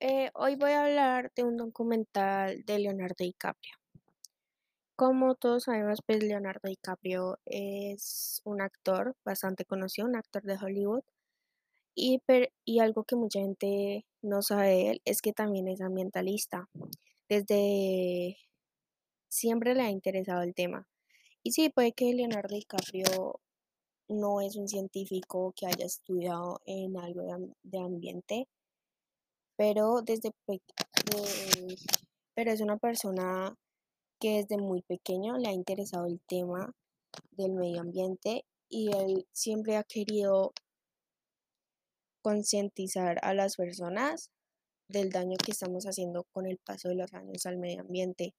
Eh, hoy voy a hablar de un documental de Leonardo DiCaprio. Como todos sabemos, pues Leonardo DiCaprio es un actor bastante conocido, un actor de Hollywood, y, algo que mucha gente no sabe de él es que también es ambientalista. Desde siempre le ha interesado el tema. Y sí, puede que Leonardo DiCaprio no es un científico que haya estudiado en algo de ambiente, pero desde de- pero es una persona que desde muy pequeño le ha interesado el tema del medio ambiente y él siempre ha querido concientizar a las personas del daño que estamos haciendo con el paso de los años al medio ambiente,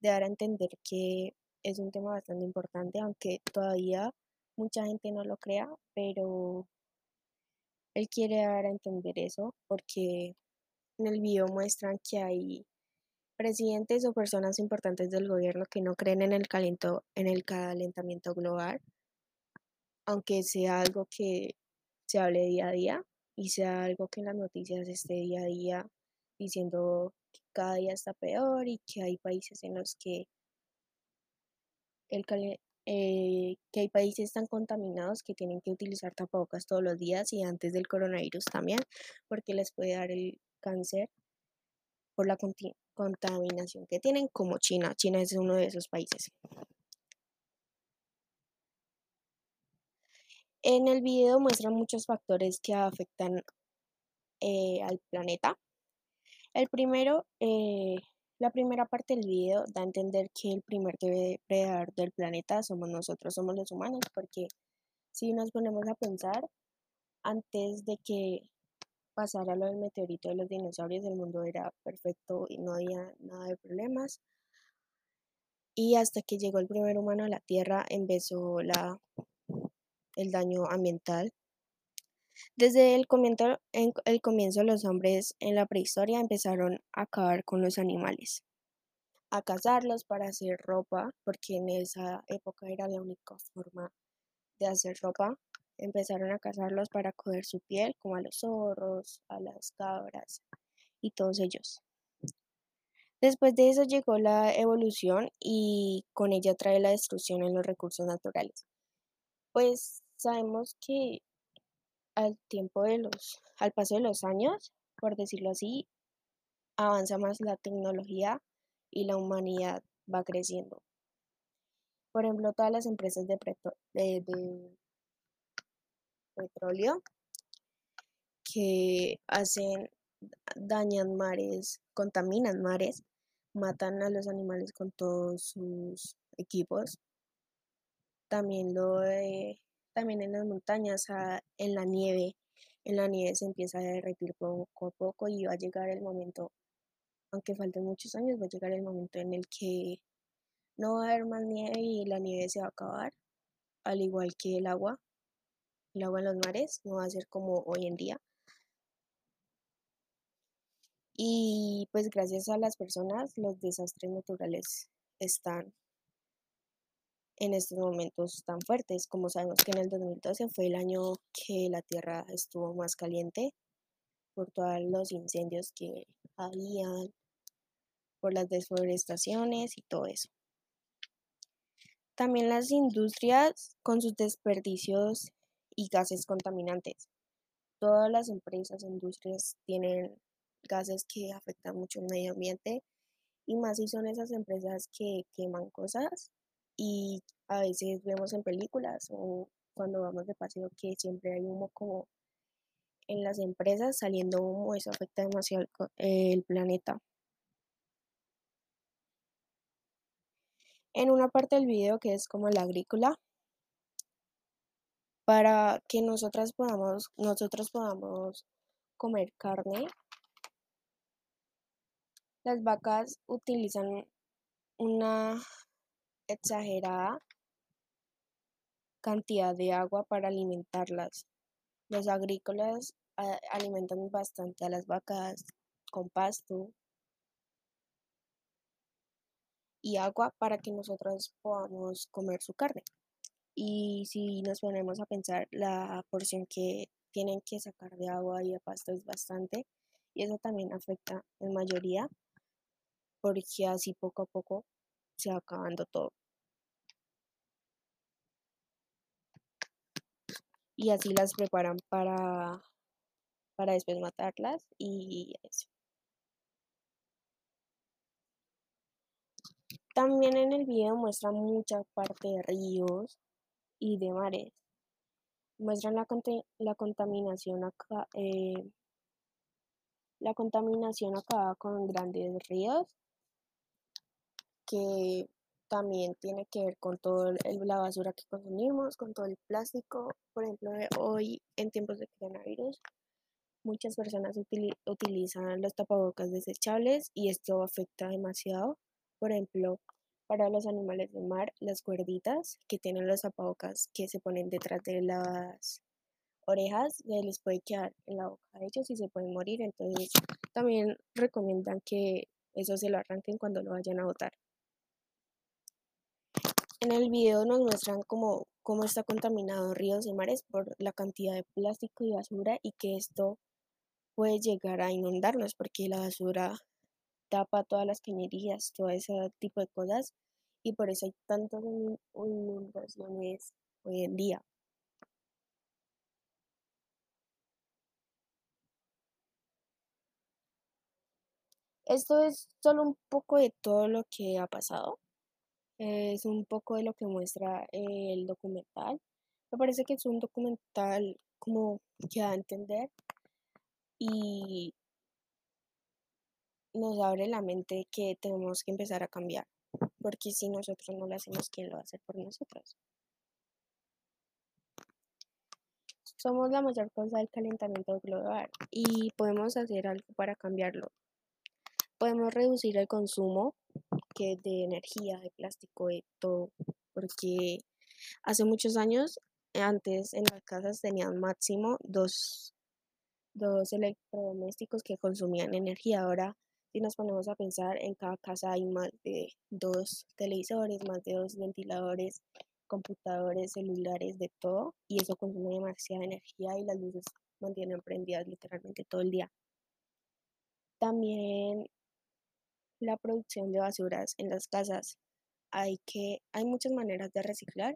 de dar a entender que es un tema bastante importante, aunque todavía mucha gente no lo crea, pero él quiere dar a entender eso porque en el video muestran que hay presidentes o personas importantes del gobierno que no creen en el calento, en el calentamiento global, aunque sea algo que se hable día a día y sea algo que en las noticias esté día a día diciendo que cada día está peor y que hay países en los que el eh, que hay países tan contaminados que tienen que utilizar tapabocas todos los días y antes del coronavirus también, porque les puede dar el cáncer por la contaminación que tienen, como China. China es uno de esos países. En el video muestran muchos factores que afectan eh, al planeta. El primero, eh, la primera parte del video da a entender que el primer depredador del planeta somos nosotros, somos los humanos, porque si nos ponemos a pensar, antes de que pasara lo del meteorito de los dinosaurios, el mundo era perfecto y no había nada de problemas. Y hasta que llegó el primer humano a la Tierra, empezó la, el daño ambiental. Desde el comienzo, en el comienzo los hombres en la prehistoria empezaron a acabar con los animales, a cazarlos para hacer ropa, porque en esa época era la única forma de hacer ropa. Empezaron a cazarlos para coger su piel, como a los zorros, a las cabras y todos ellos. Después de eso llegó la evolución y con ella trae la destrucción en los recursos naturales. Pues sabemos que al tiempo de los, al paso de los años, por decirlo así, avanza más la tecnología y la humanidad va creciendo. Por ejemplo, todas las empresas de, de- de petróleo que hacen, dañan mares, contaminan mares, matan a los animales con todos sus equipos. También lo también en las montañas, ah, en la nieve, en la nieve se empieza a derretir poco a poco y va a llegar el momento, aunque falten muchos años, va a llegar el momento en el que no va a haber más nieve y la nieve se va a acabar, al igual que el agua. El agua en los mares no va a ser como hoy en día. Y pues gracias a las personas, los desastres naturales están en estos momentos tan fuertes. Como sabemos que en el 2012 fue el año que la Tierra estuvo más caliente por todos los incendios que habían, por las deforestaciones y todo eso. También las industrias con sus desperdicios y gases contaminantes. Todas las empresas e industrias tienen gases que afectan mucho el medio ambiente y más si son esas empresas que queman cosas y a veces vemos en películas o cuando vamos de paseo que siempre hay humo como en las empresas saliendo humo, eso afecta demasiado el, planeta. En una parte del video que es como la agrícola, para que nosotras podamos, nosotros podamos comer carne, las vacas utilizan una exagerada cantidad de agua para alimentarlas. Los agrícolas a- alimentan bastante a las vacas con pasto y agua para que nosotros podamos comer su carne. Y si nos ponemos a pensar, la porción que tienen que sacar de agua y de pasto es bastante y eso también afecta en mayoría porque así poco a poco se va acabando todo. Y así las preparan para, para después matarlas y eso. También en el video muestra mucha parte de ríos y de mares. Muestran la, la contaminación acá, eh, la contaminación acabada con grandes ríos que también tiene que ver con toda la basura que consumimos, con todo el plástico. Por ejemplo, hoy en tiempos de coronavirus, muchas personas utilizan los tapabocas desechables y esto afecta demasiado por ejemplo, para los animales del mar, las cuerditas que tienen los zapabocas que se ponen detrás de las orejas, les puede quedar en la boca de ellos y se pueden morir. Entonces, también recomiendan que eso se lo arranquen cuando lo vayan a botar. En el video nos muestran cómo, cómo está contaminado ríos y mares por la cantidad de plástico y basura y que esto puede llegar a inundarnos porque la basura tapa todas las cañerías, todo ese tipo de cosas y por eso hay tantas inundaciones hoy en día. Esto es solo un poco de todo lo que ha pasado. Es un poco de lo que muestra el documental. Me parece que es un documental como que da a entender y nos abre la mente que tenemos que empezar a cambiar, porque si nosotros no lo hacemos, ¿quién lo va a hacer por nosotros? Somos la mayor causa del calentamiento global y podemos hacer algo para cambiarlo. Podemos reducir el consumo que de energía, de plástico, de todo, porque hace muchos años, antes en las casas tenían máximo dos, dos electrodomésticos que consumían energía. Ahora si nos ponemos a pensar, en cada casa hay más de dos televisores, más de dos ventiladores, computadores, celulares, de todo, y eso consume demasiada energía y las luces mantienen prendidas literalmente todo el día. También la producción de basuras en las casas. Hay que hay muchas maneras de reciclar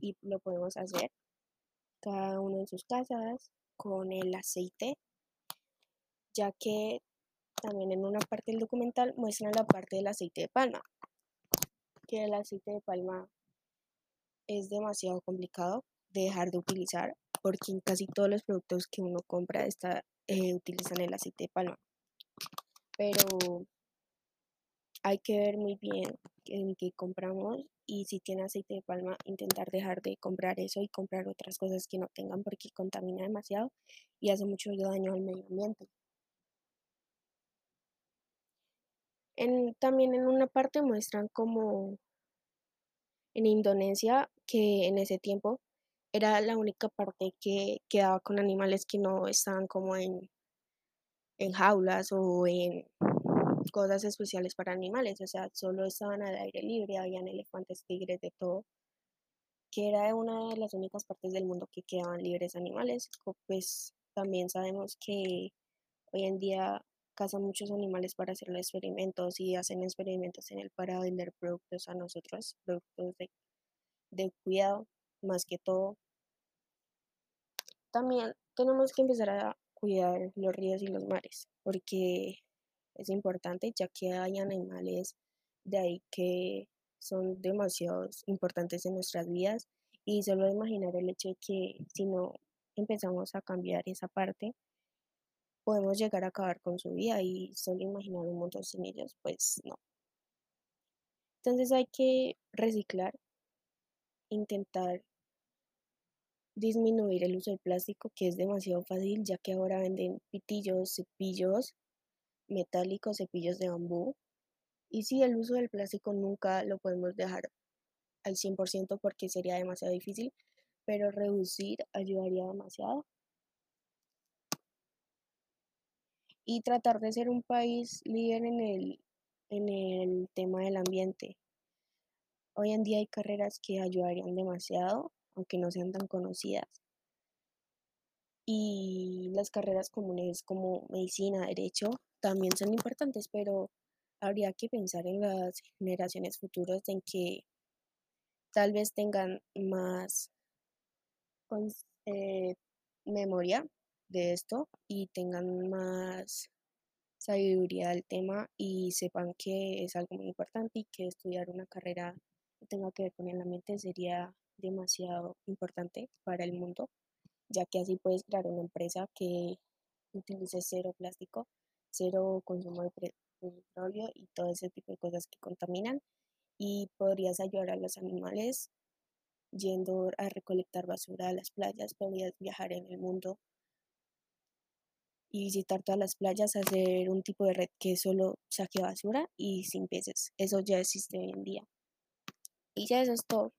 y lo podemos hacer cada uno en sus casas con el aceite, ya que también en una parte del documental muestran la parte del aceite de palma, que el aceite de palma es demasiado complicado de dejar de utilizar porque en casi todos los productos que uno compra está, eh, utilizan el aceite de palma. Pero hay que ver muy bien en qué compramos y si tiene aceite de palma, intentar dejar de comprar eso y comprar otras cosas que no tengan porque contamina demasiado y hace mucho daño al medio ambiente. También en una parte muestran como en Indonesia, que en ese tiempo era la única parte que quedaba con animales que no estaban como en, en jaulas o en cosas especiales para animales, o sea, solo estaban al aire libre, habían elefantes, tigres, de todo, que era una de las únicas partes del mundo que quedaban libres animales. Pues también sabemos que hoy en día cazan muchos animales para hacer experimentos y hacen experimentos en él para vender productos a nosotros, productos de, de cuidado más que todo. También tenemos que empezar a cuidar los ríos y los mares porque es importante ya que hay animales de ahí que son demasiado importantes en nuestras vidas y solo imaginar el hecho de que si no empezamos a cambiar esa parte podemos llegar a acabar con su vida y solo imaginar un montón sin ellos, pues no. Entonces hay que reciclar, intentar disminuir el uso del plástico, que es demasiado fácil, ya que ahora venden pitillos, cepillos metálicos, cepillos de bambú. Y sí, el uso del plástico nunca lo podemos dejar al 100% porque sería demasiado difícil, pero reducir ayudaría demasiado. Y tratar de ser un país líder en el, en el tema del ambiente. Hoy en día hay carreras que ayudarían demasiado, aunque no sean tan conocidas. Y las carreras comunes como medicina, derecho, también son importantes, pero habría que pensar en las generaciones futuras en que tal vez tengan más cons- eh, memoria de esto y tengan más sabiduría del tema y sepan que es algo muy importante y que estudiar una carrera que tenga que ver con el ambiente sería demasiado importante para el mundo, ya que así puedes crear una empresa que utilice cero plástico, cero consumo de petróleo y todo ese tipo de cosas que contaminan y podrías ayudar a los animales yendo a recolectar basura a las playas, podrías viajar en el mundo y visitar todas las playas, hacer un tipo de red que solo saque basura y sin peces. Eso ya existe hoy en día. Y ya eso es todo.